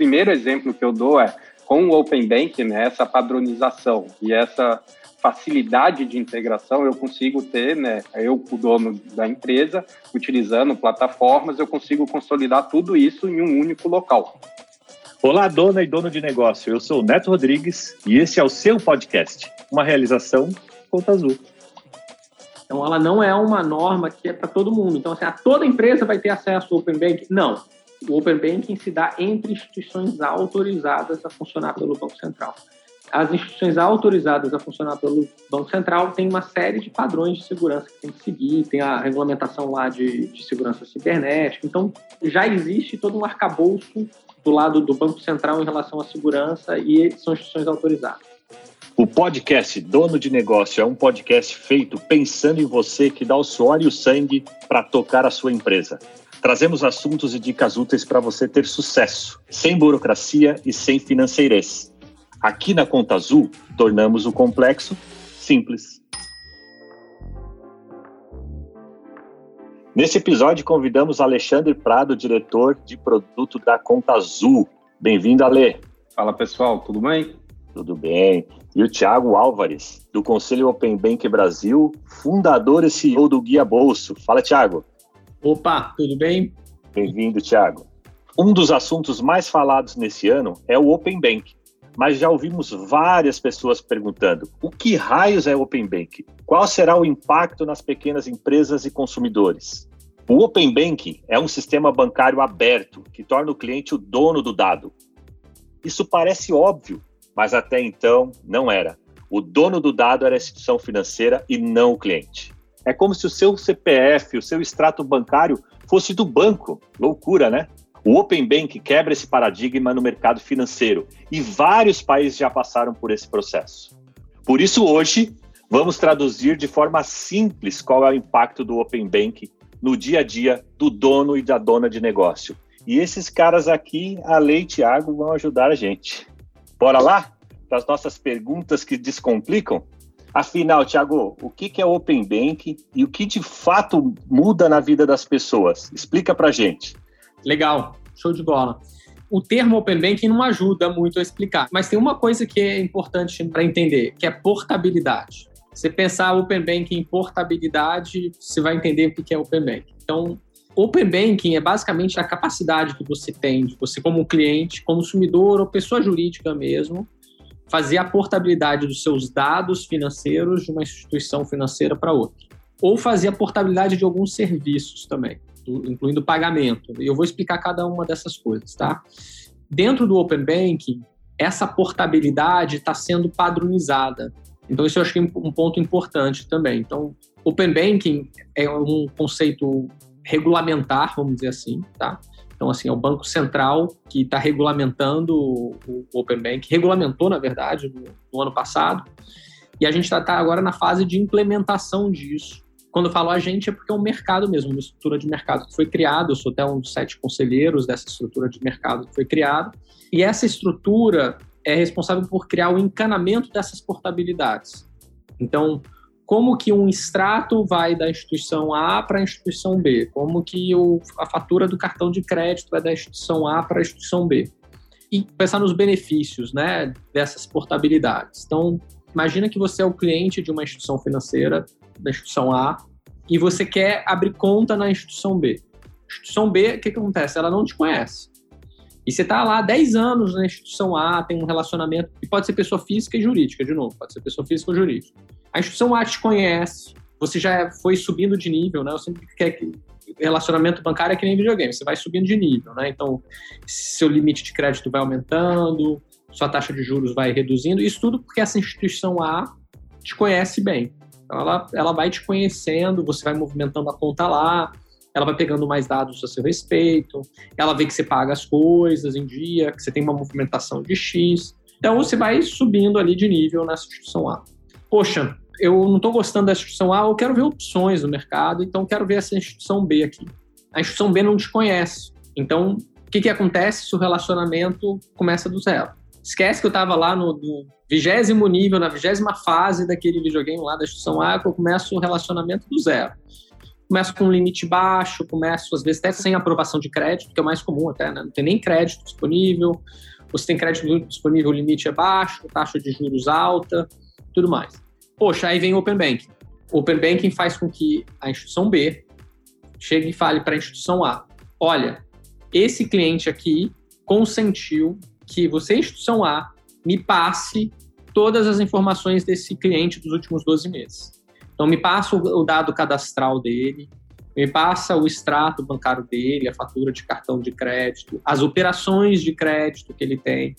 primeiro exemplo que eu dou é com o Open Bank, né, essa padronização e essa facilidade de integração eu consigo ter, né, eu, o dono da empresa, utilizando plataformas, eu consigo consolidar tudo isso em um único local. Olá, dona e dono de negócio. Eu sou o Neto Rodrigues e esse é o seu podcast, uma realização Conta Azul. Então, ela não é uma norma que é para todo mundo. Então, assim, a toda empresa vai ter acesso ao Open Banking? Não. O Open Banking se dá entre instituições autorizadas a funcionar pelo Banco Central as instituições autorizadas a funcionar pelo Banco Central têm uma série de padrões de segurança que tem que seguir, tem a regulamentação lá de, de segurança cibernética, então já existe todo um arcabouço do lado do Banco Central em relação à segurança e são instituições autorizadas. O podcast Dono de Negócio é um podcast feito pensando em você que dá o suor e o sangue para tocar a sua empresa. Trazemos assuntos e dicas úteis para você ter sucesso, sem burocracia e sem financeirez. Aqui na Conta Azul, tornamos o complexo simples. Nesse episódio, convidamos Alexandre Prado, diretor de produto da Conta Azul. Bem-vindo, Ale. Fala, pessoal, tudo bem? Tudo bem. E o Thiago Álvares, do Conselho Open Bank Brasil, fundador e CEO do Guia Bolso. Fala, Thiago. Opa, tudo bem? Bem-vindo, Thiago. Um dos assuntos mais falados nesse ano é o Open Bank, mas já ouvimos várias pessoas perguntando: o que raios é Open Bank? Qual será o impacto nas pequenas empresas e consumidores? O Open Banking é um sistema bancário aberto que torna o cliente o dono do dado. Isso parece óbvio, mas até então não era. O dono do dado era a instituição financeira e não o cliente. É como se o seu CPF, o seu extrato bancário, fosse do banco. Loucura, né? O Open Bank quebra esse paradigma no mercado financeiro e vários países já passaram por esse processo. Por isso, hoje, vamos traduzir de forma simples qual é o impacto do Open Bank no dia a dia do dono e da dona de negócio. E esses caras aqui, a Lei e Thiago, vão ajudar a gente. Bora lá? Para as nossas perguntas que descomplicam? Afinal, Thiago, o que é Open Bank e o que de fato muda na vida das pessoas? Explica para gente. Legal, show de bola. O termo Open Banking não ajuda muito a explicar, mas tem uma coisa que é importante para entender, que é portabilidade. Você pensar Open Banking em portabilidade, você vai entender o que é Open Banking. Então, Open Banking é basicamente a capacidade que você tem, de você como cliente, consumidor ou pessoa jurídica mesmo, fazer a portabilidade dos seus dados financeiros de uma instituição financeira para outra. Ou fazer a portabilidade de alguns serviços também incluindo pagamento. E eu vou explicar cada uma dessas coisas, tá? Dentro do Open Banking, essa portabilidade está sendo padronizada. Então, isso eu acho que é um ponto importante também. Então, Open Banking é um conceito regulamentar, vamos dizer assim, tá? Então, assim, é o Banco Central que está regulamentando o Open Bank, regulamentou, na verdade, no, no ano passado, e a gente está tá agora na fase de implementação disso quando eu falo a gente é porque é um mercado mesmo, uma estrutura de mercado que foi criada. Eu sou até um dos sete conselheiros dessa estrutura de mercado que foi criada. E essa estrutura é responsável por criar o encanamento dessas portabilidades. Então, como que um extrato vai da instituição A para a instituição B? Como que o, a fatura do cartão de crédito vai da instituição A para a instituição B? E pensar nos benefícios né, dessas portabilidades. Então, imagina que você é o cliente de uma instituição financeira da instituição A e você quer abrir conta na instituição B. Instituição B, o que, que acontece? Ela não te conhece. E você está lá há 10 anos na instituição A, tem um relacionamento, e pode ser pessoa física e jurídica, de novo, pode ser pessoa física ou jurídica. A instituição A te conhece, você já foi subindo de nível, né? Eu sempre quer que relacionamento bancário é que nem videogame, você vai subindo de nível, né? Então, seu limite de crédito vai aumentando, sua taxa de juros vai reduzindo, isso tudo porque essa instituição A te conhece bem. Então ela, ela vai te conhecendo, você vai movimentando a conta lá, ela vai pegando mais dados a seu respeito, ela vê que você paga as coisas em dia, que você tem uma movimentação de X. Então você vai subindo ali de nível na instituição A. Poxa, eu não estou gostando da instituição A, eu quero ver opções no mercado, então quero ver essa instituição B aqui. A instituição B não te conhece. Então, o que, que acontece se o relacionamento começa do zero? Esquece que eu estava lá no, vigésimo nível, na vigésima fase daquele videogame lá da instituição A, que eu começo o relacionamento do zero. Começo com um limite baixo, começo às vezes até sem aprovação de crédito, que é o mais comum até, né? Não tem nem crédito disponível, você tem crédito disponível, o limite é baixo, taxa de juros alta, tudo mais. Poxa, aí vem o Open Banking. O Open Banking faz com que a instituição B chegue e fale para a instituição A: olha, esse cliente aqui consentiu que você, instituição A, me passe todas as informações desse cliente dos últimos 12 meses. Então, me passa o dado cadastral dele, me passa o extrato bancário dele, a fatura de cartão de crédito, as operações de crédito que ele tem.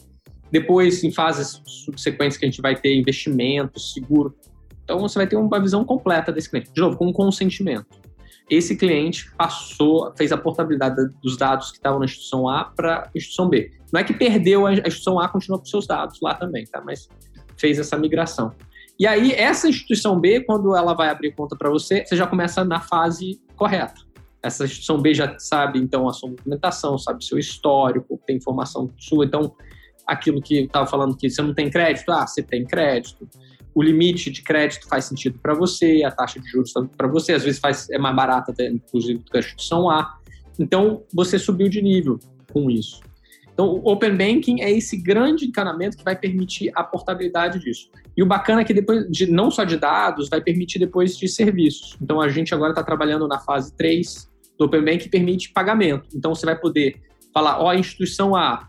Depois, em fases subsequentes, que a gente vai ter investimento, seguro. Então, você vai ter uma visão completa desse cliente. De novo, com consentimento esse cliente passou, fez a portabilidade dos dados que estavam na instituição A para a instituição B. Não é que perdeu, a instituição A continua com seus dados lá também, tá? Mas fez essa migração. E aí, essa instituição B, quando ela vai abrir conta para você, você já começa na fase correta. Essa instituição B já sabe, então, a sua movimentação, sabe seu histórico, tem informação sua. Então, aquilo que estava falando que você não tem crédito, ah, você tem crédito o limite de crédito faz sentido para você, a taxa de juros para você, às vezes faz, é mais barata, inclusive, do que a instituição A. Então, você subiu de nível com isso. Então, o Open Banking é esse grande encanamento que vai permitir a portabilidade disso. E o bacana é que depois, de, não só de dados, vai permitir depois de serviços. Então, a gente agora está trabalhando na fase 3 do Open Banking que permite pagamento. Então, você vai poder falar, ó, oh, a instituição A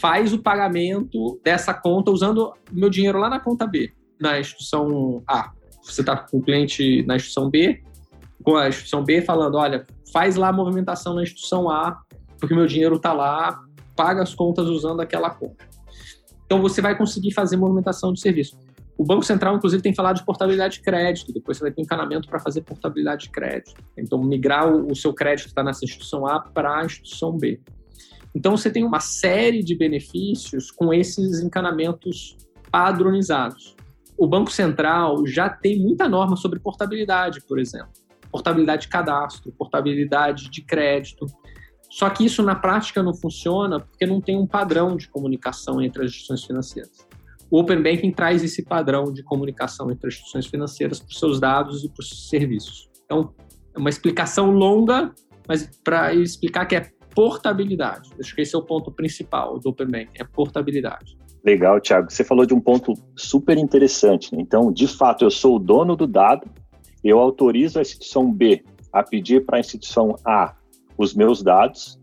faz o pagamento dessa conta usando o meu dinheiro lá na conta B na instituição A, você está com o cliente na instituição B, com a instituição B falando, olha, faz lá a movimentação na instituição A, porque meu dinheiro está lá, paga as contas usando aquela conta. Então você vai conseguir fazer movimentação de serviço. O Banco Central, inclusive, tem falado de portabilidade de crédito. Depois você vai ter encanamento para fazer portabilidade de crédito. Então, migrar o, seu crédito que está nessa instituição A para a instituição B. Então, você tem uma série de benefícios com esses encanamentos padronizados o Banco Central já tem muita norma sobre portabilidade, por exemplo. Portabilidade de cadastro, portabilidade de crédito. Só que isso na prática não funciona porque não tem um padrão de comunicação entre as instituições financeiras. O Open Banking traz esse padrão de comunicação entre as instituições financeiras para os seus dados e para os seus serviços. Então, é uma explicação longa, mas para explicar que é portabilidade. Acho que esse é o ponto principal do Open Banking, é portabilidade. Legal, Thiago. Você falou de um ponto super interessante. Né? Então, de fato, eu sou o dono do dado, eu autorizo a instituição B a pedir para a instituição A os meus dados,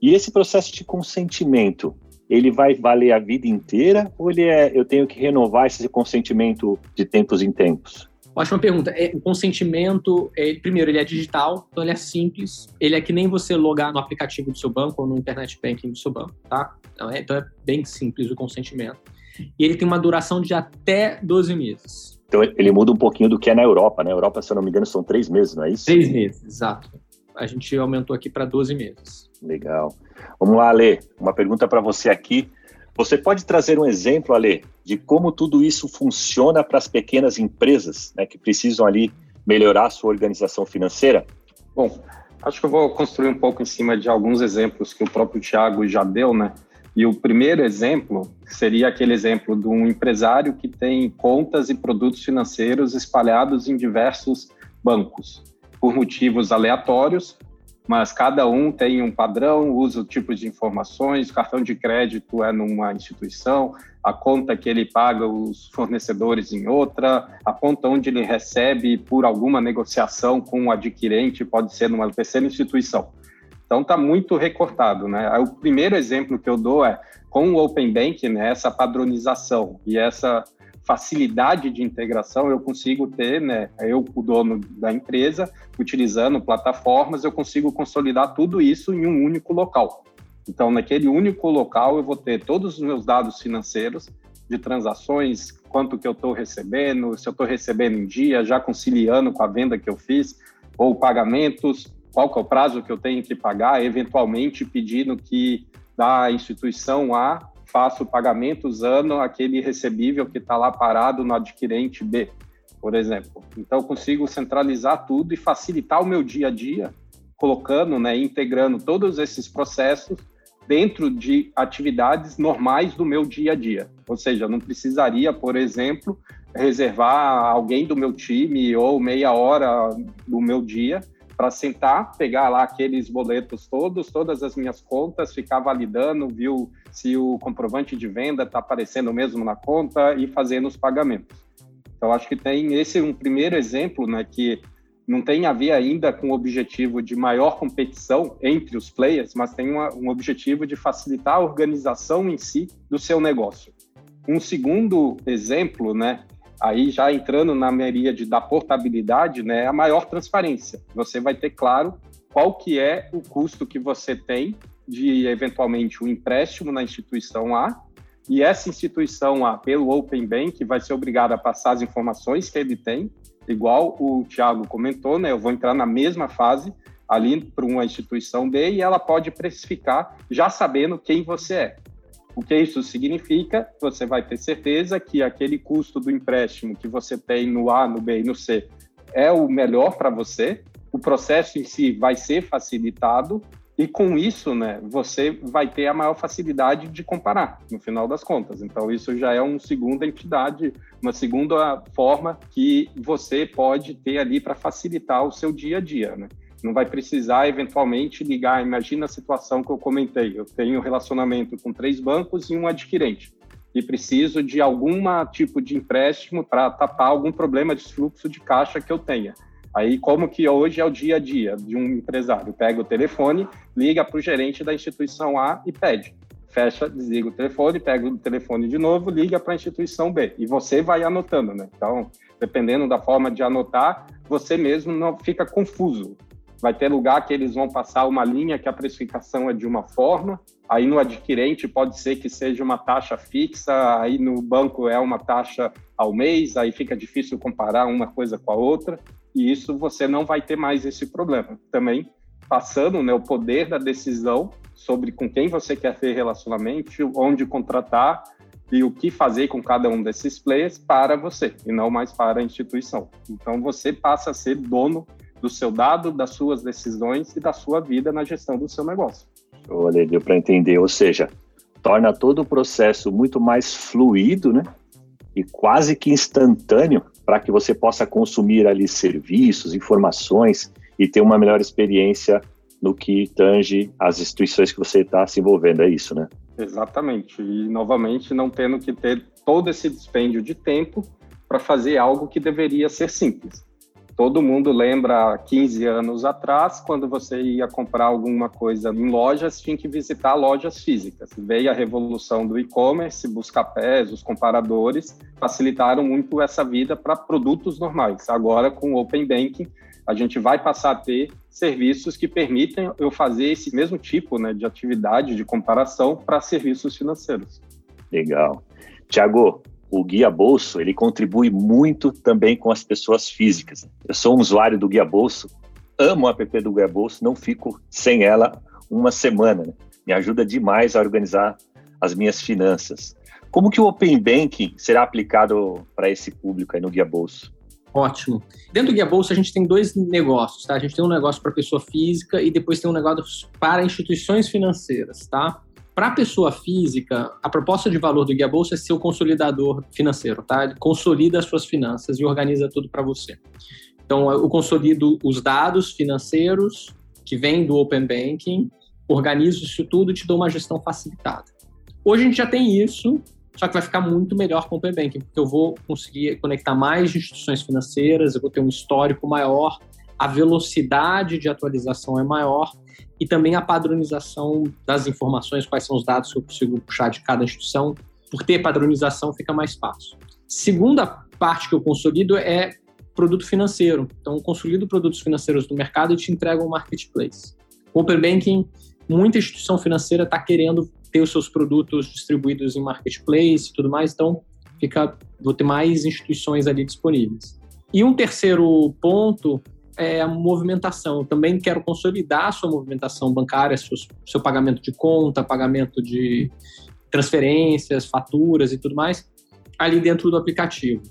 e esse processo de consentimento, ele vai valer a vida inteira ou ele é, eu tenho que renovar esse consentimento de tempos em tempos? Ótima pergunta. É, o consentimento, é, primeiro, ele é digital, então ele é simples. Ele é que nem você logar no aplicativo do seu banco ou no internet banking do seu banco, tá? Então é, então é bem simples o consentimento. E ele tem uma duração de até 12 meses. Então ele muda um pouquinho do que é na Europa, né? Na Europa, se eu não me engano, são três meses, não é isso? Três meses, exato. A gente aumentou aqui para 12 meses. Legal. Vamos lá, Ale. Uma pergunta para você aqui. Você pode trazer um exemplo, Ale, de como tudo isso funciona para as pequenas empresas né, que precisam ali melhorar a sua organização financeira? Bom, acho que eu vou construir um pouco em cima de alguns exemplos que o próprio Tiago já deu, né? E o primeiro exemplo seria aquele exemplo de um empresário que tem contas e produtos financeiros espalhados em diversos bancos, por motivos aleatórios, mas cada um tem um padrão, usa o tipo de informações, cartão de crédito é numa instituição, a conta que ele paga os fornecedores em outra, a conta onde ele recebe por alguma negociação com o adquirente pode ser numa terceira instituição. Então está muito recortado, né? O primeiro exemplo que eu dou é com o Open Bank, né, essa padronização e essa facilidade de integração eu consigo ter, né? Eu, o dono da empresa, utilizando plataformas, eu consigo consolidar tudo isso em um único local. Então, naquele único local, eu vou ter todos os meus dados financeiros de transações, quanto que eu estou recebendo, se eu estou recebendo em dia, já conciliando com a venda que eu fiz, ou pagamentos, qual que é o prazo que eu tenho que pagar, eventualmente pedindo que da instituição A faço o pagamento usando aquele recebível que está lá parado no adquirente B, por exemplo. Então, consigo centralizar tudo e facilitar o meu dia a dia, colocando, né, integrando todos esses processos dentro de atividades normais do meu dia a dia. Ou seja, não precisaria, por exemplo, reservar alguém do meu time ou meia hora do meu dia para sentar, pegar lá aqueles boletos todos, todas as minhas contas, ficar validando, viu se o comprovante de venda está aparecendo mesmo na conta e fazendo os pagamentos. Então, acho que tem esse um primeiro exemplo, né, que não tem a ver ainda com o objetivo de maior competição entre os players, mas tem uma, um objetivo de facilitar a organização em si do seu negócio. Um segundo exemplo, né, aí já entrando na de da portabilidade, né, é a maior transparência. Você vai ter claro qual que é o custo que você tem de eventualmente um empréstimo na instituição A e essa instituição A, pelo Open Bank, vai ser obrigada a passar as informações que ele tem, igual o Thiago comentou, né? Eu vou entrar na mesma fase ali para uma instituição B e ela pode precificar já sabendo quem você é. O que isso significa? Você vai ter certeza que aquele custo do empréstimo que você tem no A, no B e no C é o melhor para você. O processo em si vai ser facilitado e com isso, né, você vai ter a maior facilidade de comparar, no final das contas. Então, isso já é uma segunda entidade, uma segunda forma que você pode ter ali para facilitar o seu dia a dia, né? Não vai precisar, eventualmente, ligar. Imagina a situação que eu comentei. Eu tenho relacionamento com três bancos e um adquirente. E preciso de algum tipo de empréstimo para tapar algum problema de fluxo de caixa que eu tenha. Aí, como que hoje é o dia a dia de um empresário? Pega o telefone, liga para o gerente da instituição A e pede. Fecha, desliga o telefone, pega o telefone de novo, liga para a instituição B. E você vai anotando, né? Então, dependendo da forma de anotar, você mesmo não fica confuso vai ter lugar que eles vão passar uma linha que a precificação é de uma forma, aí no adquirente pode ser que seja uma taxa fixa, aí no banco é uma taxa ao mês, aí fica difícil comparar uma coisa com a outra, e isso você não vai ter mais esse problema. Também passando né, o poder da decisão sobre com quem você quer ter relacionamento, onde contratar e o que fazer com cada um desses players para você, e não mais para a instituição. Então você passa a ser dono do seu dado, das suas decisões e da sua vida na gestão do seu negócio. Olha, deu para entender, ou seja, torna todo o processo muito mais fluido, né? E quase que instantâneo para que você possa consumir ali serviços, informações e ter uma melhor experiência no que tange as instituições que você está se envolvendo, é isso, né? Exatamente. E novamente não tendo que ter todo esse dispêndio de tempo para fazer algo que deveria ser simples. Todo mundo lembra 15 anos atrás, quando você ia comprar alguma coisa em lojas, tinha que visitar lojas físicas. Veio a revolução do e-commerce, busca-pés, os comparadores, facilitaram muito essa vida para produtos normais. Agora, com o Open Banking, a gente vai passar a ter serviços que permitem eu fazer esse mesmo tipo né, de atividade de comparação para serviços financeiros. Legal. Tiago, o Guia Bolso, ele contribui muito também com as pessoas físicas. Eu sou um usuário do Guia Bolso, amo o app do Guia Bolso, não fico sem ela uma semana. Né? Me ajuda demais a organizar as minhas finanças. Como que o Open Banking será aplicado para esse público aí no Guia Bolso? Ótimo. Dentro do Guia Bolsa, a gente tem dois negócios, tá? A gente tem um negócio para pessoa física e depois tem um negócio para instituições financeiras, tá? Para a pessoa física, a proposta de valor do Guia Bolsa é ser o consolidador financeiro, tá? Ele consolida as suas finanças e organiza tudo para você. Então, eu consolido os dados financeiros que vêm do Open Banking, organizo isso tudo e te dou uma gestão facilitada. Hoje a gente já tem isso, só que vai ficar muito melhor com o Open Banking, porque eu vou conseguir conectar mais instituições financeiras, eu vou ter um histórico maior, a velocidade de atualização é maior e também a padronização das informações, quais são os dados que eu consigo puxar de cada instituição. Por ter padronização, fica mais fácil. Segunda parte que eu consolido é produto financeiro. Então, eu consolido produtos financeiros do mercado e te entrego um marketplace. O Open Banking, muita instituição financeira está querendo ter os seus produtos distribuídos em marketplace e tudo mais, então fica, vou ter mais instituições ali disponíveis. E um terceiro ponto é a movimentação. Eu também quero consolidar a sua movimentação bancária, seu, seu pagamento de conta, pagamento de transferências, faturas e tudo mais, ali dentro do aplicativo.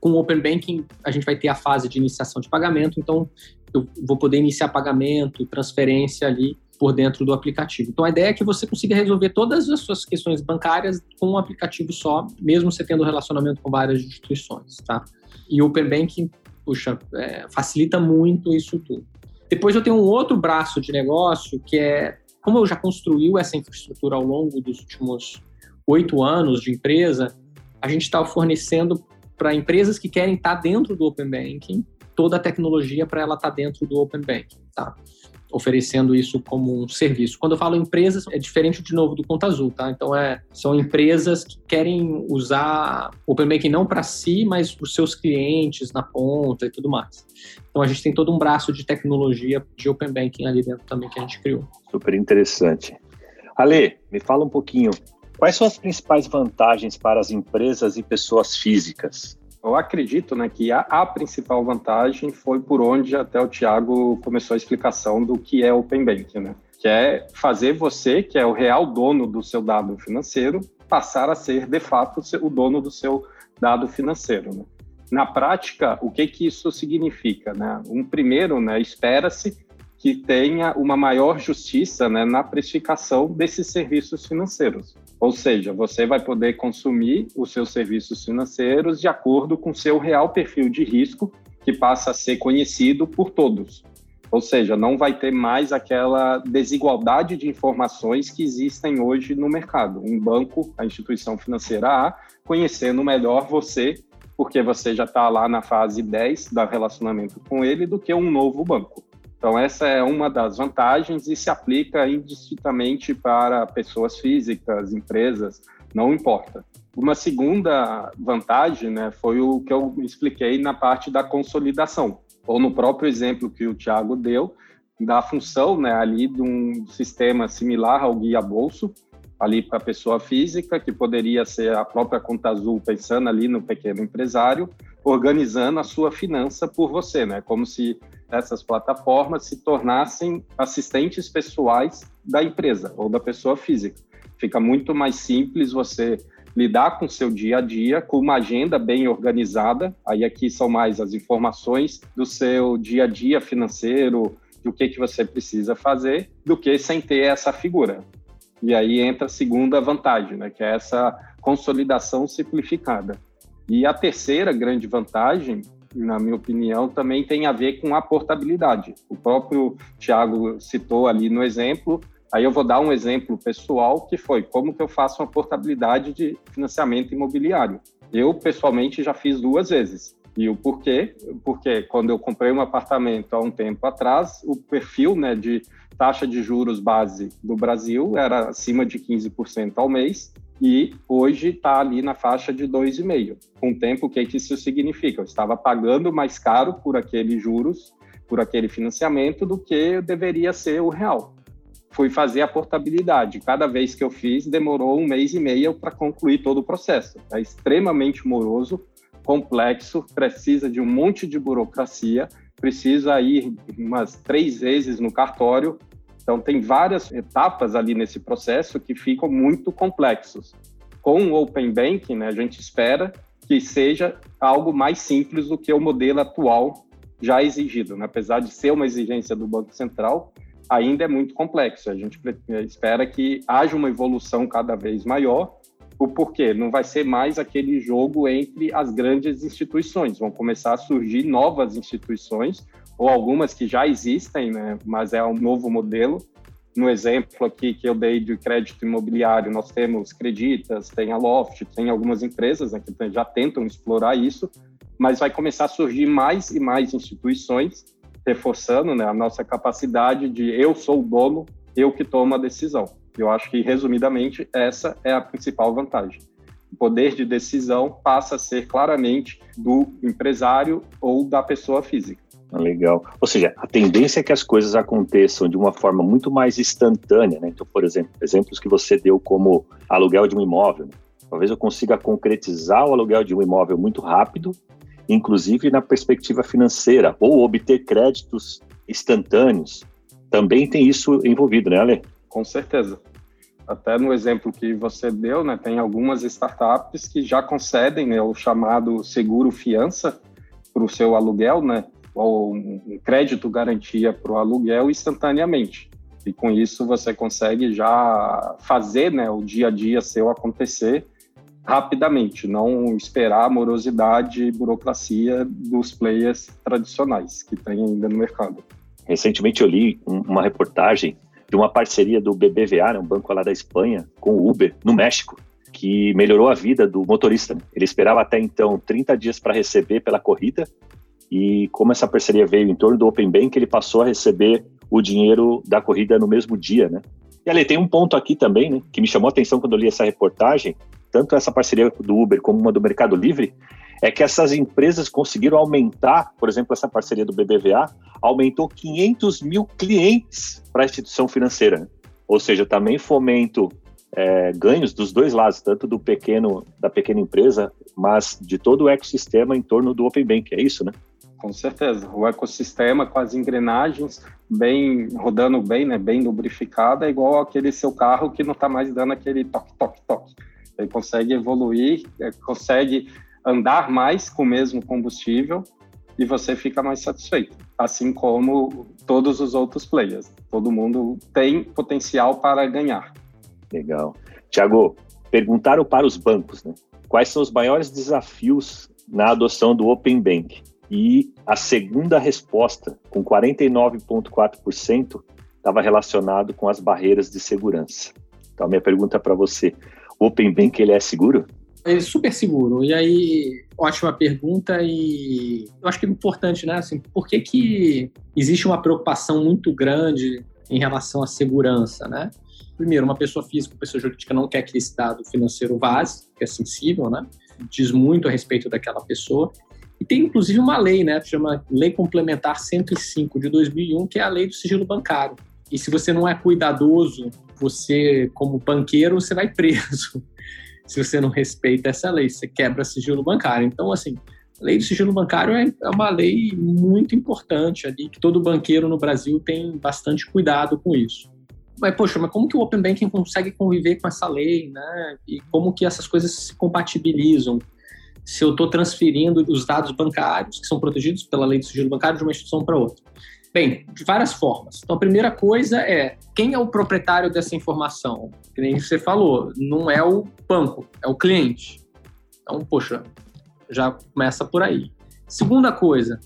Com o Open Banking, a gente vai ter a fase de iniciação de pagamento, então eu vou poder iniciar pagamento, transferência ali por dentro do aplicativo. Então a ideia é que você consiga resolver todas as suas questões bancárias com um aplicativo só, mesmo você tendo relacionamento com várias instituições, tá? E o Open Banking puxa, é, facilita muito isso tudo. Depois eu tenho um outro braço de negócio que é como eu já construiu essa infraestrutura ao longo dos últimos oito anos de empresa, a gente está fornecendo para empresas que querem estar tá dentro do Open Banking toda a tecnologia para ela estar tá dentro do Open Banking, tá? Oferecendo isso como um serviço. Quando eu falo empresas, é diferente de novo do Conta Azul, tá? Então é, são empresas que querem usar o Open Banking não para si, mas para os seus clientes na ponta e tudo mais. Então a gente tem todo um braço de tecnologia de Open Banking ali dentro também que a gente criou. Super interessante. Ale, me fala um pouquinho, quais são as principais vantagens para as empresas e pessoas físicas eu acredito né, que a, a, principal vantagem foi por onde até o Tiago começou a explicação do que é Open Banking, né? que é fazer você, que é o real dono do seu dado financeiro, passar a ser, de fato, o dono do seu dado financeiro. Né? Na prática, o que, que isso significa? Né? Um primeiro, né, espera-se que tenha uma maior justiça né, na precificação desses serviços financeiros. Ou seja, você vai poder consumir os seus serviços financeiros de acordo com seu real perfil de risco, que passa a ser conhecido por todos. Ou seja, não vai ter mais aquela desigualdade de informações que existem hoje no mercado. Um banco, a instituição financeira A, conhecendo melhor você, porque você já está lá na fase 10 do relacionamento com ele, do que um novo banco. Então, essa é uma das vantagens e se aplica indistintamente para pessoas físicas, empresas, não importa. Uma segunda vantagem né, foi o que eu expliquei na parte da consolidação, ou no próprio exemplo que o Tiago deu, da função né, ali de um sistema similar ao guia bolso, ali para a pessoa física, que poderia ser a própria Conta Azul, pensando ali no pequeno empresário, organizando a sua finança por você, né? Como se essas plataformas se tornassem assistentes pessoais da empresa ou da pessoa física. Fica muito mais simples você lidar com seu dia a dia, com uma agenda bem organizada. Aí aqui são mais as informações do seu dia a dia financeiro, do que, que você precisa fazer, do que sem ter essa figura. E aí entra a segunda vantagem, né, que é essa consolidação simplificada. E a terceira grande vantagem, na minha opinião, também tem a ver com a portabilidade. O próprio Tiago citou ali no exemplo, aí eu vou dar um exemplo pessoal, que foi como que eu faço uma portabilidade de financiamento imobiliário. Eu, pessoalmente, já fiz duas vezes. E o porquê? Porque quando eu comprei um apartamento há um tempo atrás, o perfil né, de taxa de juros base do Brasil era acima de 15% ao mês e hoje está ali na faixa de 2,5%. Com o tempo, o que, que isso significa? Eu estava pagando mais caro por aqueles juros, por aquele financiamento, do que deveria ser o real. Fui fazer a portabilidade. Cada vez que eu fiz, demorou um mês e meio para concluir todo o processo. É extremamente moroso, complexo, precisa de um monte de burocracia, precisa ir umas três vezes no cartório então, tem várias etapas ali nesse processo que ficam muito complexos. Com o Open Banking, né, a gente espera que seja algo mais simples do que o modelo atual já exigido. Né? Apesar de ser uma exigência do Banco Central, ainda é muito complexo. A gente espera que haja uma evolução cada vez maior. O porquê? Não vai ser mais aquele jogo entre as grandes instituições. Vão começar a surgir novas instituições ou algumas que já existem, né, mas é um novo modelo. No exemplo aqui que eu dei de crédito imobiliário, nós temos Creditas, tem a Loft, tem algumas empresas né, que já tentam explorar isso, mas vai começar a surgir mais e mais instituições, reforçando né, a nossa capacidade de eu sou o dono, eu que tomo a decisão. Eu acho que, resumidamente, essa é a principal vantagem. O poder de decisão passa a ser claramente do empresário ou da pessoa física. Ah, legal. Ou seja, a tendência é que as coisas aconteçam de uma forma muito mais instantânea, né? Então, por exemplo, exemplos que você deu como aluguel de um imóvel. Né? Talvez eu consiga concretizar o aluguel de um imóvel muito rápido, inclusive na perspectiva financeira, ou obter créditos instantâneos. Também tem isso envolvido, né, Ale? Com certeza. Até no exemplo que você deu, né, tem algumas startups que já concedem né, o chamado seguro fiança para o seu aluguel, né? Ou um crédito garantia para o aluguel instantaneamente. E com isso você consegue já fazer né, o dia a dia seu acontecer rapidamente, não esperar a morosidade e burocracia dos players tradicionais que tem ainda no mercado. Recentemente eu li uma reportagem de uma parceria do BBVA, né, um banco lá da Espanha, com o Uber, no México, que melhorou a vida do motorista. Né? Ele esperava até então 30 dias para receber pela corrida, e como essa parceria veio em torno do Open Bank, ele passou a receber o dinheiro da corrida no mesmo dia, né? E ali tem um ponto aqui também, né, que me chamou a atenção quando eu li essa reportagem, tanto essa parceria do Uber como uma do Mercado Livre, é que essas empresas conseguiram aumentar, por exemplo, essa parceria do BBVA, aumentou 500 mil clientes para a instituição financeira. Ou seja, também fomento é, ganhos dos dois lados, tanto do pequeno da pequena empresa, mas de todo o ecossistema em torno do Open Bank. É isso, né? Com certeza. O ecossistema com as engrenagens bem rodando bem, né, bem lubrificada, é igual aquele seu carro que não está mais dando aquele toque, toque, toque. Ele consegue evoluir, é, consegue andar mais com o mesmo combustível e você fica mais satisfeito. Assim como todos os outros players. Todo mundo tem potencial para ganhar. Legal. Tiago, perguntaram para os bancos, né? Quais são os maiores desafios na adoção do Open Bank? E a segunda resposta, com 49,4%, estava relacionado com as barreiras de segurança. Então, minha pergunta para você: o Open Bank ele é seguro? É super seguro. E aí, ótima pergunta e eu acho que é importante, né? Assim, por que, que existe uma preocupação muito grande em relação à segurança, né? Primeiro, uma pessoa física, uma pessoa jurídica não quer que esse dado financeiro vaze, que é sensível, né? Diz muito a respeito daquela pessoa. E tem inclusive uma lei, né, chama Lei Complementar 105 de 2001, que é a lei do sigilo bancário. E se você não é cuidadoso, você como banqueiro, você vai preso. se você não respeita essa lei, você quebra sigilo bancário. Então, assim, a lei do sigilo bancário é, é uma lei muito importante ali, que todo banqueiro no Brasil tem bastante cuidado com isso. Mas, poxa, mas como que o Open Banking consegue conviver com essa lei, né? E como que essas coisas se compatibilizam? Se eu estou transferindo os dados bancários, que são protegidos pela lei do sigilo bancário, de uma instituição para outra. Bem, de várias formas. Então, a primeira coisa é quem é o proprietário dessa informação? Que nem você falou, não é o banco, é o cliente. Então, poxa, já começa por aí. Segunda coisa,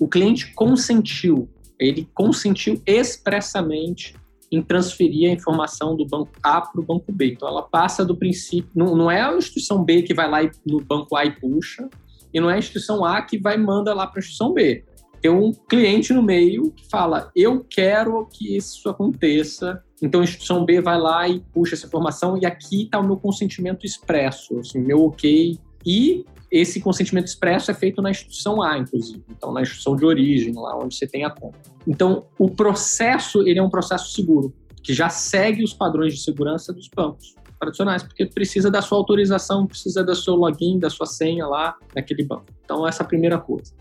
o cliente consentiu, ele consentiu expressamente em transferir a informação do banco A para o banco B. Então, ela passa do princípio. Não, não é a instituição B que vai lá e, no banco A e puxa, e não é a instituição A que vai manda lá para a instituição B. Tem um cliente no meio que fala: eu quero que isso aconteça. Então, a instituição B vai lá e puxa essa informação, e aqui está o meu consentimento expresso, assim, meu ok. E esse consentimento expresso é feito na instituição A, inclusive, então na instituição de origem, lá onde você tem a conta. Então, o processo, ele é um processo seguro, que já segue os padrões de segurança dos bancos tradicionais, porque precisa da sua autorização, precisa do seu login, da sua senha lá naquele banco. Então, essa é a primeira coisa.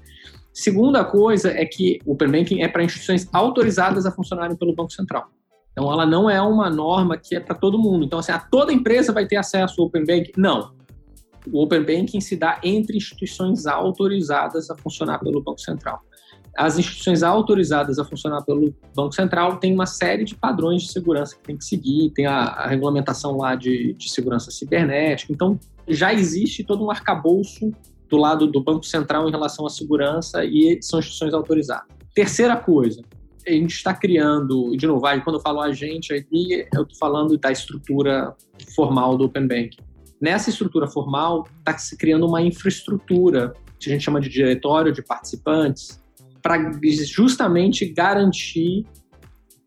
Segunda coisa é que o Open Banking é para instituições autorizadas a funcionarem pelo Banco Central. Então, ela não é uma norma que é para todo mundo. Então, assim, a toda empresa vai ter acesso ao Open Banking? Não o Open Banking se dá entre instituições autorizadas a funcionar pelo Banco Central. As instituições autorizadas a funcionar pelo Banco Central têm uma série de padrões de segurança que tem que seguir, tem a, a regulamentação lá de, de segurança cibernética. Então, já existe todo um arcabouço do lado do Banco Central em relação à segurança e são instituições autorizadas. Terceira coisa, a gente está criando, de novo, quando eu falo a gente, aqui eu estou falando da estrutura formal do Open Banking nessa estrutura formal está se criando uma infraestrutura que a gente chama de diretório de participantes para justamente garantir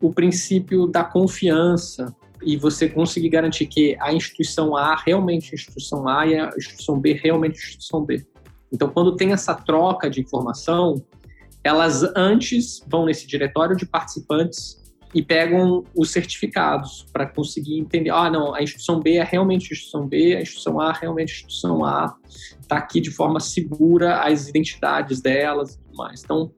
o princípio da confiança e você conseguir garantir que a instituição A realmente é instituição A e a instituição B realmente é instituição B. Então, quando tem essa troca de informação, elas antes vão nesse diretório de participantes e pegam os certificados para conseguir entender, ah, não, a instituição B é realmente instituição B, a instituição A é realmente instituição A, está aqui de forma segura as identidades delas e tudo mais. Então,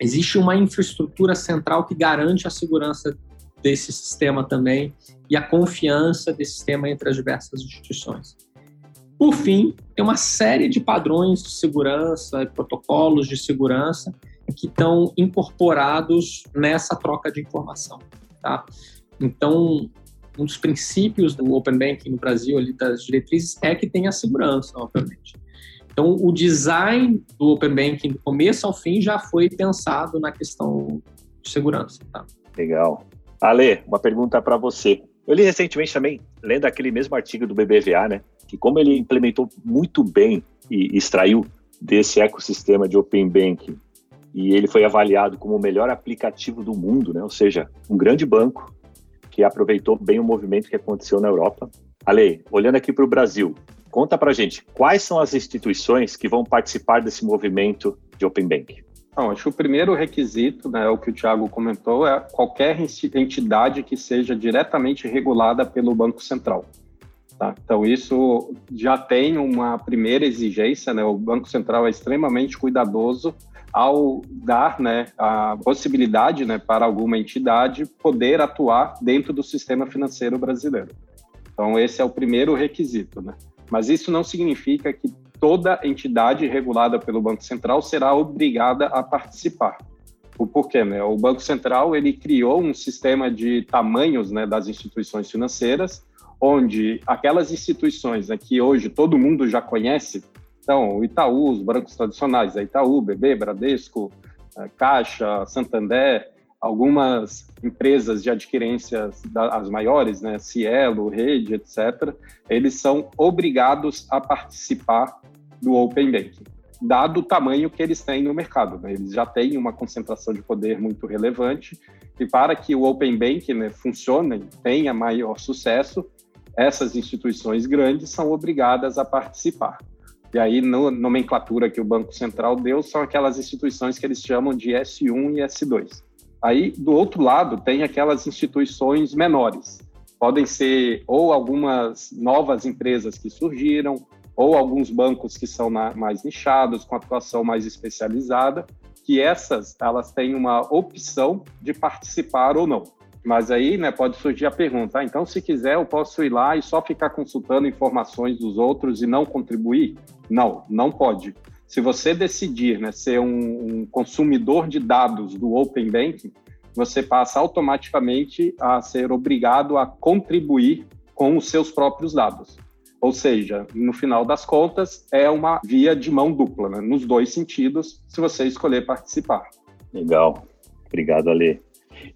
existe uma infraestrutura central que garante a segurança desse sistema também e a confiança desse sistema entre as diversas instituições. Por fim, tem uma série de padrões de segurança, protocolos de segurança que estão incorporados nessa troca de informação. Tá? Então, um dos princípios do Open Banking no Brasil, ali das diretrizes, é que tenha segurança, obviamente. Então, o design do Open Banking, do começo ao fim, já foi pensado na questão de segurança. Tá? Legal. Ale, uma pergunta para você. Eu li recentemente também, lendo aquele mesmo artigo do BBVA, né, que como ele implementou muito bem e extraiu desse ecossistema de Open Banking e ele foi avaliado como o melhor aplicativo do mundo, né, ou seja, um grande banco que aproveitou bem o movimento que aconteceu na Europa. Ale, olhando aqui para o Brasil, conta para gente quais são as instituições que vão participar desse movimento de Open Banking. Não, acho que o primeiro requisito, né, o que o Tiago comentou, é qualquer entidade que seja diretamente regulada pelo Banco Central. Tá? Então, isso já tem uma primeira exigência, né? o Banco Central é extremamente cuidadoso ao dar né, a possibilidade né, para alguma entidade poder atuar dentro do sistema financeiro brasileiro. Então, esse é o primeiro requisito. Né? Mas isso não significa que toda entidade regulada pelo Banco Central será obrigada a participar. O porquê, né? O Banco Central ele criou um sistema de tamanhos, né, das instituições financeiras, onde aquelas instituições né, que hoje todo mundo já conhece, então Itaú, os bancos tradicionais, a Itaú, BB, Bradesco, eh, Caixa, Santander, algumas empresas de adquirências, as maiores, né, Cielo, Rede, etc., eles são obrigados a participar do Open Banking, dado o tamanho que eles têm no mercado. Né? Eles já têm uma concentração de poder muito relevante e para que o Open Banking né, funcione, tenha maior sucesso, essas instituições grandes são obrigadas a participar. E aí, no nomenclatura que o Banco Central deu, são aquelas instituições que eles chamam de S1 e S2. Aí, do outro lado, tem aquelas instituições menores. Podem ser ou algumas novas empresas que surgiram, ou alguns bancos que são na, mais nichados, com atuação mais especializada, que essas elas têm uma opção de participar ou não. Mas aí né, pode surgir a pergunta: ah, então, se quiser, eu posso ir lá e só ficar consultando informações dos outros e não contribuir? Não, não pode. Se você decidir né, ser um, um consumidor de dados do Open Banking, você passa automaticamente a ser obrigado a contribuir com os seus próprios dados. Ou seja, no final das contas, é uma via de mão dupla, né? nos dois sentidos, se você escolher participar. Legal. Obrigado, Ale.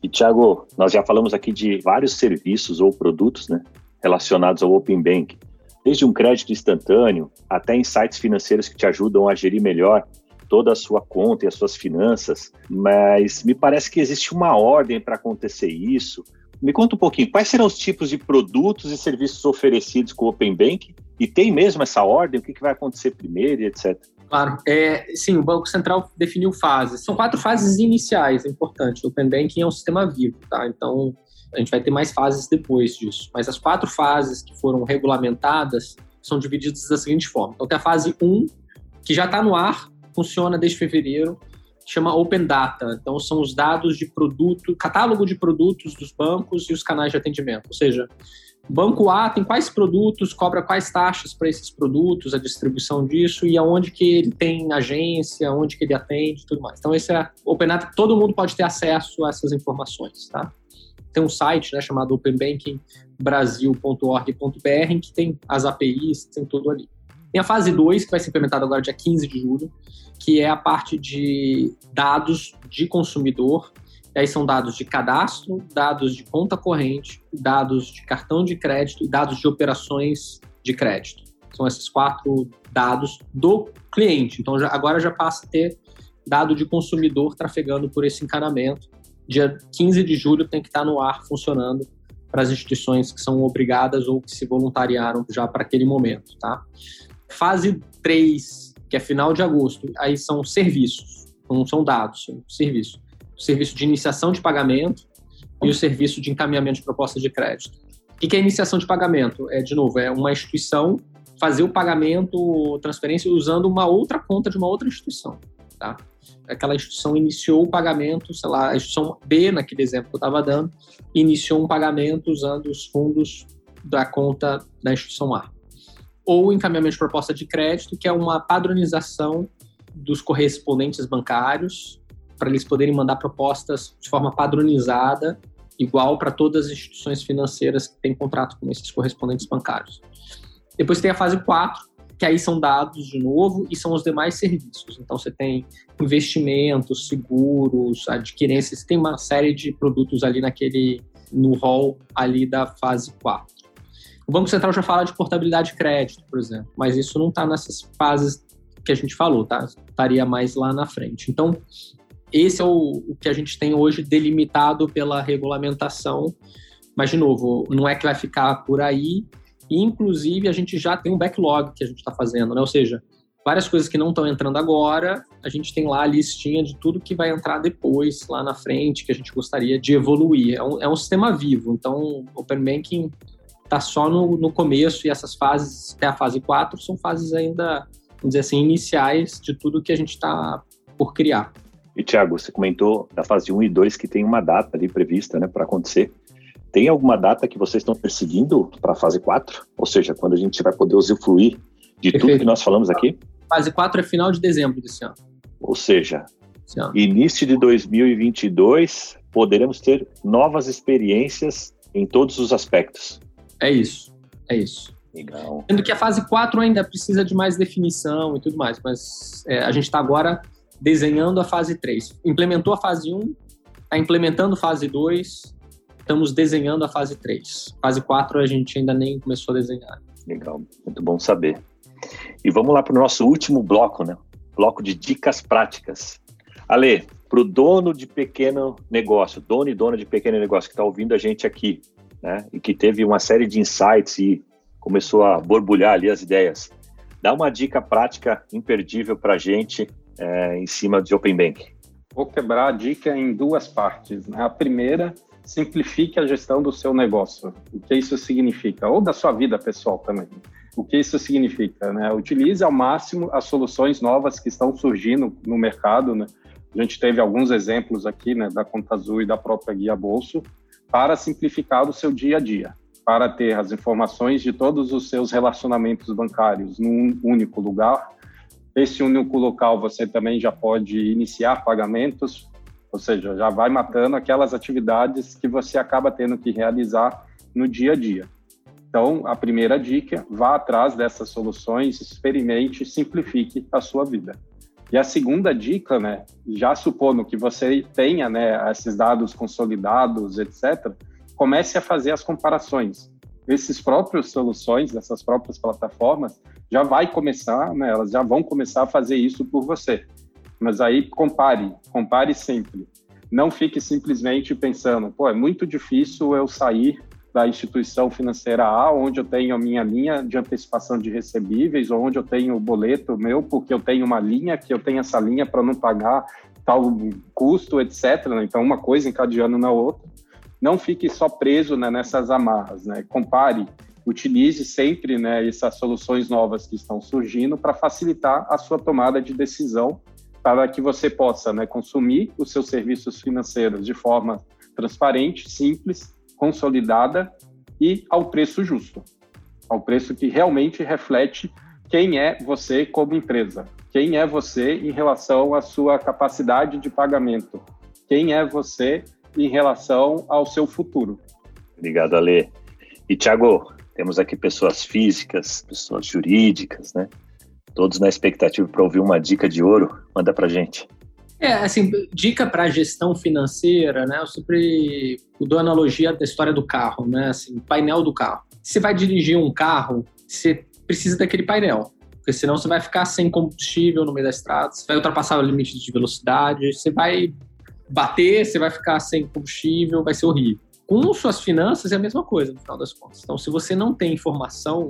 E, Thiago, nós já falamos aqui de vários serviços ou produtos né, relacionados ao Open Bank, desde um crédito instantâneo até insights financeiros que te ajudam a gerir melhor toda a sua conta e as suas finanças, mas me parece que existe uma ordem para acontecer isso, me conta um pouquinho, quais serão os tipos de produtos e serviços oferecidos com o Open Bank? E tem mesmo essa ordem? O que, que vai acontecer primeiro e etc? Claro. É, sim, o Banco Central definiu fases. São quatro fases iniciais, é importante. O Open Banking é um sistema vivo, tá? Então, a gente vai ter mais fases depois disso. Mas as quatro fases que foram regulamentadas são divididas da seguinte forma. Então, tem a fase 1, que já está no ar, funciona desde fevereiro, chama Open Data. Então, são os dados de produto, catálogo de produtos dos bancos e os canais de atendimento. Ou seja, banco A tem quais produtos, cobra quais taxas para esses produtos, a distribuição disso e aonde que ele tem agência, onde que ele atende tudo mais. Então, esse é Open Data, todo mundo pode ter acesso a essas informações, tá? Tem um site né, chamado openbankingbrasil.org.br que tem as APIs, tem tudo ali. Tem a fase 2, que vai ser implementada agora dia 15 de julho, que é a parte de dados de consumidor. E aí são dados de cadastro, dados de conta corrente, dados de cartão de crédito e dados de operações de crédito. São esses quatro dados do cliente. Então já, agora já passa a ter dado de consumidor trafegando por esse encanamento. Dia 15 de julho tem que estar no ar funcionando para as instituições que são obrigadas ou que se voluntariaram já para aquele momento, tá? Fase 3, que é final de agosto, aí são serviços, não são dados, são serviços. O serviço de iniciação de pagamento e o serviço de encaminhamento de proposta de crédito. O que é iniciação de pagamento? É, de novo, é uma instituição fazer o pagamento, transferência, usando uma outra conta de uma outra instituição. Tá? Aquela instituição iniciou o pagamento, sei lá, a instituição B, naquele exemplo que eu estava dando, iniciou um pagamento usando os fundos da conta da instituição A ou encaminhamento de proposta de crédito, que é uma padronização dos correspondentes bancários para eles poderem mandar propostas de forma padronizada, igual para todas as instituições financeiras que têm contrato com esses correspondentes bancários. Depois tem a fase 4, que aí são dados de novo e são os demais serviços. Então você tem investimentos, seguros, adquirências, tem uma série de produtos ali naquele no rol ali da fase 4. O Banco Central já fala de portabilidade de crédito, por exemplo, mas isso não está nessas fases que a gente falou, tá? Estaria mais lá na frente. Então, esse é o, o que a gente tem hoje delimitado pela regulamentação, mas, de novo, não é que vai ficar por aí, inclusive a gente já tem um backlog que a gente está fazendo, né? Ou seja, várias coisas que não estão entrando agora, a gente tem lá a listinha de tudo que vai entrar depois, lá na frente, que a gente gostaria de evoluir. É um, é um sistema vivo, então Open Banking está só no, no começo e essas fases, até a fase 4, são fases ainda, vamos dizer assim, iniciais de tudo que a gente está por criar. E, Tiago, você comentou da fase 1 e 2 que tem uma data ali prevista né, para acontecer. Tem alguma data que vocês estão perseguindo para a fase 4? Ou seja, quando a gente vai poder usufruir de Perfeito. tudo que nós falamos aqui? Fase 4 é final de dezembro desse ano. Ou seja, início de 2022, poderemos ter novas experiências em todos os aspectos. É isso, é isso. Legal. Sendo que a fase 4 ainda precisa de mais definição e tudo mais, mas é, a gente está agora desenhando a fase 3. Implementou a fase 1, está implementando fase 2, estamos desenhando a fase 3. Fase 4 a gente ainda nem começou a desenhar. Legal, muito bom saber. E vamos lá para o nosso último bloco, né? Bloco de dicas práticas. Ale, para o dono de pequeno negócio, dono e dona de pequeno negócio que está ouvindo a gente aqui, né? E que teve uma série de insights e começou a borbulhar ali as ideias. Dá uma dica prática imperdível para a gente é, em cima de Open Bank. Vou quebrar a dica em duas partes. Né? A primeira, simplifique a gestão do seu negócio. O que isso significa? Ou da sua vida pessoal também. O que isso significa? Né? Utilize ao máximo as soluções novas que estão surgindo no mercado. Né? A gente teve alguns exemplos aqui né, da Conta Azul e da própria Guia Bolso para simplificar o seu dia a dia, para ter as informações de todos os seus relacionamentos bancários num único lugar. Esse único local você também já pode iniciar pagamentos, ou seja, já vai matando aquelas atividades que você acaba tendo que realizar no dia a dia. Então, a primeira dica, vá atrás dessas soluções, experimente, simplifique a sua vida. E a segunda dica, né, já supondo que você tenha, né, esses dados consolidados, etc., comece a fazer as comparações. Esses próprios soluções, essas próprias plataformas, já vai começar, né, elas já vão começar a fazer isso por você. Mas aí compare, compare sempre. Não fique simplesmente pensando, pô, é muito difícil eu sair da instituição financeira A, onde eu tenho a minha linha de antecipação de recebíveis, ou onde eu tenho o boleto meu, porque eu tenho uma linha, que eu tenho essa linha para não pagar tal custo, etc. Né? Então, uma coisa encadeando na outra. Não fique só preso né, nessas amarras, né? Compare, utilize sempre né, essas soluções novas que estão surgindo para facilitar a sua tomada de decisão, para que você possa né, consumir os seus serviços financeiros de forma transparente, simples consolidada e ao preço justo, ao preço que realmente reflete quem é você como empresa, quem é você em relação à sua capacidade de pagamento, quem é você em relação ao seu futuro. Obrigado, Ale. E, Tiago, temos aqui pessoas físicas, pessoas jurídicas, né? Todos na expectativa para ouvir uma dica de ouro. Manda para gente. É, assim, dica para gestão financeira, né? Eu sempre dou analogia da história do carro, né? Assim, painel do carro. Você vai dirigir um carro, você precisa daquele painel, porque senão você vai ficar sem combustível no meio da estrada, você vai ultrapassar o limite de velocidade, você vai bater, você vai ficar sem combustível, vai ser horrível. Com suas finanças é a mesma coisa, no final das contas. Então, se você não tem informação,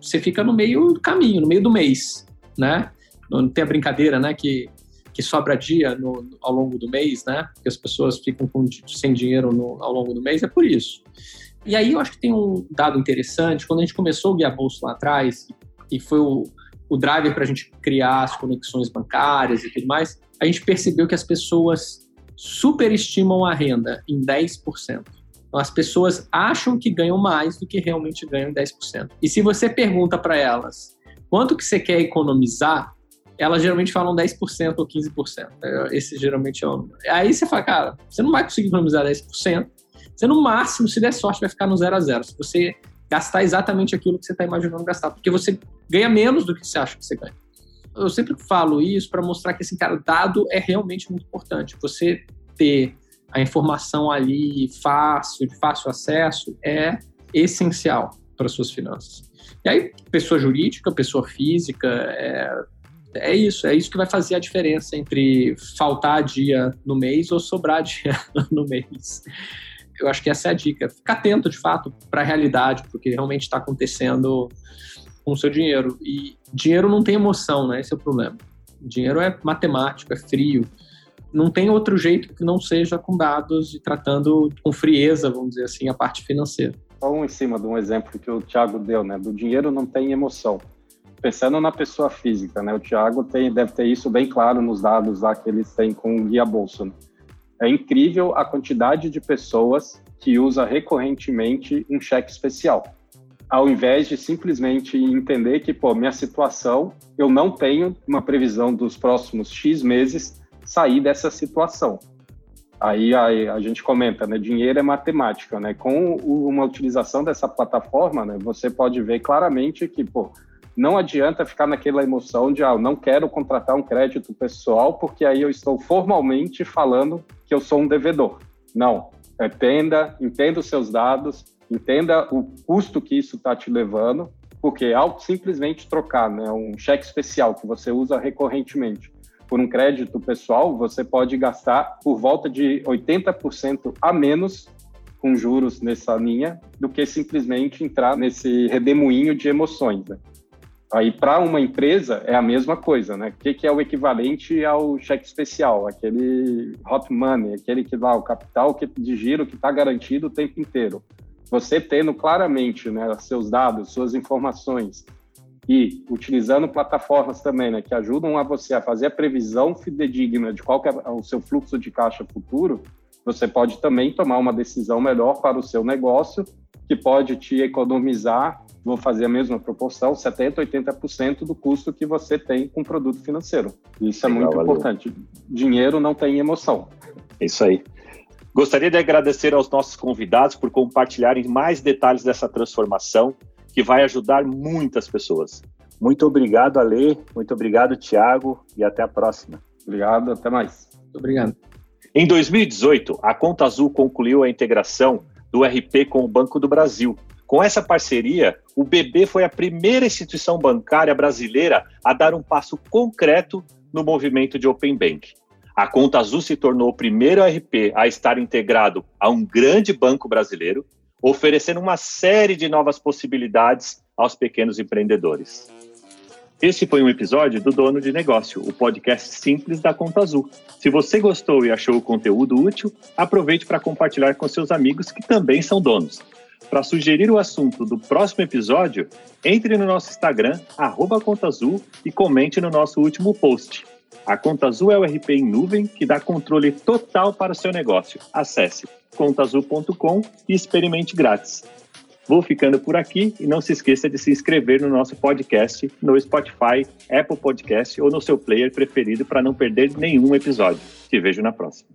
você fica no meio do caminho, no meio do mês, né? Não tem a brincadeira, né? Que que sobra dia no, ao longo do mês, né? Porque as pessoas ficam com, sem dinheiro no, ao longo do mês, é por isso. E aí eu acho que tem um dado interessante, quando a gente começou o Guia Bolso lá atrás, e foi o, o driver para a gente criar as conexões bancárias e tudo mais, a gente percebeu que as pessoas superestimam a renda em 10%. Então, as pessoas acham que ganham mais do que realmente ganham em 10%. E se você pergunta para elas quanto que você quer economizar, elas geralmente falam 10% ou 15%. É, esse geralmente é o. Aí você fala, cara, você não vai conseguir economizar 10%. Você, no máximo, se der sorte, vai ficar no zero a zero. Se você gastar exatamente aquilo que você está imaginando gastar, porque você ganha menos do que você acha que você ganha. Eu sempre falo isso para mostrar que, assim, cara, dado é realmente muito importante. Você ter a informação ali fácil, de fácil acesso, é essencial para suas finanças. E aí, pessoa jurídica, pessoa física, é, é isso, é isso que vai fazer a diferença entre faltar dia no mês ou sobrar dia no mês. Eu acho que essa é a dica. Ficar atento, de fato, para a realidade, porque realmente está acontecendo com o seu dinheiro. E dinheiro não tem emoção, né? Esse é o problema. Dinheiro é matemático, é frio. Não tem outro jeito que não seja com dados e tratando com frieza, vamos dizer assim, a parte financeira. Só um em cima de um exemplo que o Thiago deu, né? Do dinheiro não tem emoção pensando na pessoa física, né? O Thiago tem, deve ter isso bem claro nos dados lá que eles têm com o Guia Bolsa. Né? É incrível a quantidade de pessoas que usa recorrentemente um cheque especial, ao invés de simplesmente entender que, pô, minha situação, eu não tenho uma previsão dos próximos X meses sair dessa situação. Aí, aí, a gente comenta, né? Dinheiro é matemática, né? Com uma utilização dessa plataforma, né? Você pode ver claramente que, pô, não adianta ficar naquela emoção de, ah, não quero contratar um crédito pessoal porque aí eu estou formalmente falando que eu sou um devedor. Não. Entenda, entenda os seus dados, entenda o custo que isso está te levando, porque ao simplesmente trocar né, um cheque especial que você usa recorrentemente por um crédito pessoal, você pode gastar por volta de 80% a menos com juros nessa linha do que simplesmente entrar nesse redemoinho de emoções. Né? Aí, para uma empresa, é a mesma coisa, né? O que, que, é o equivalente ao cheque especial? Aquele hot money, aquele que dá o capital que, de giro que está garantido o tempo inteiro. Você tendo claramente né, seus dados, suas informações e utilizando plataformas também né, que ajudam a você a fazer a previsão fidedigna de qual é o seu fluxo de caixa futuro, você pode também tomar uma decisão melhor para o seu negócio, que pode te economizar vou fazer a mesma proporção, 70%, 80% do custo que você tem com produto financeiro. Isso é Legal, muito valeu. importante. Dinheiro não tem emoção. Isso aí. Gostaria de agradecer aos nossos convidados por compartilharem mais detalhes dessa transformação que vai ajudar muitas pessoas. Muito obrigado, Ale. Muito obrigado, Tiago. E até a próxima. Obrigado, até mais. Muito obrigado. Em 2018, a Conta Azul concluiu a integração do RP com o Banco do Brasil, com essa parceria, o BB foi a primeira instituição bancária brasileira a dar um passo concreto no movimento de Open Bank. A Conta Azul se tornou o primeiro RP a estar integrado a um grande banco brasileiro, oferecendo uma série de novas possibilidades aos pequenos empreendedores. Este foi um episódio do Dono de Negócio, o podcast simples da Conta Azul. Se você gostou e achou o conteúdo útil, aproveite para compartilhar com seus amigos que também são donos. Para sugerir o assunto do próximo episódio, entre no nosso Instagram, arroba Conta Azul, e comente no nosso último post. A Conta Azul é o RP em nuvem que dá controle total para o seu negócio. Acesse contaazul.com e experimente grátis. Vou ficando por aqui e não se esqueça de se inscrever no nosso podcast no Spotify, Apple Podcast ou no seu player preferido para não perder nenhum episódio. Te vejo na próxima.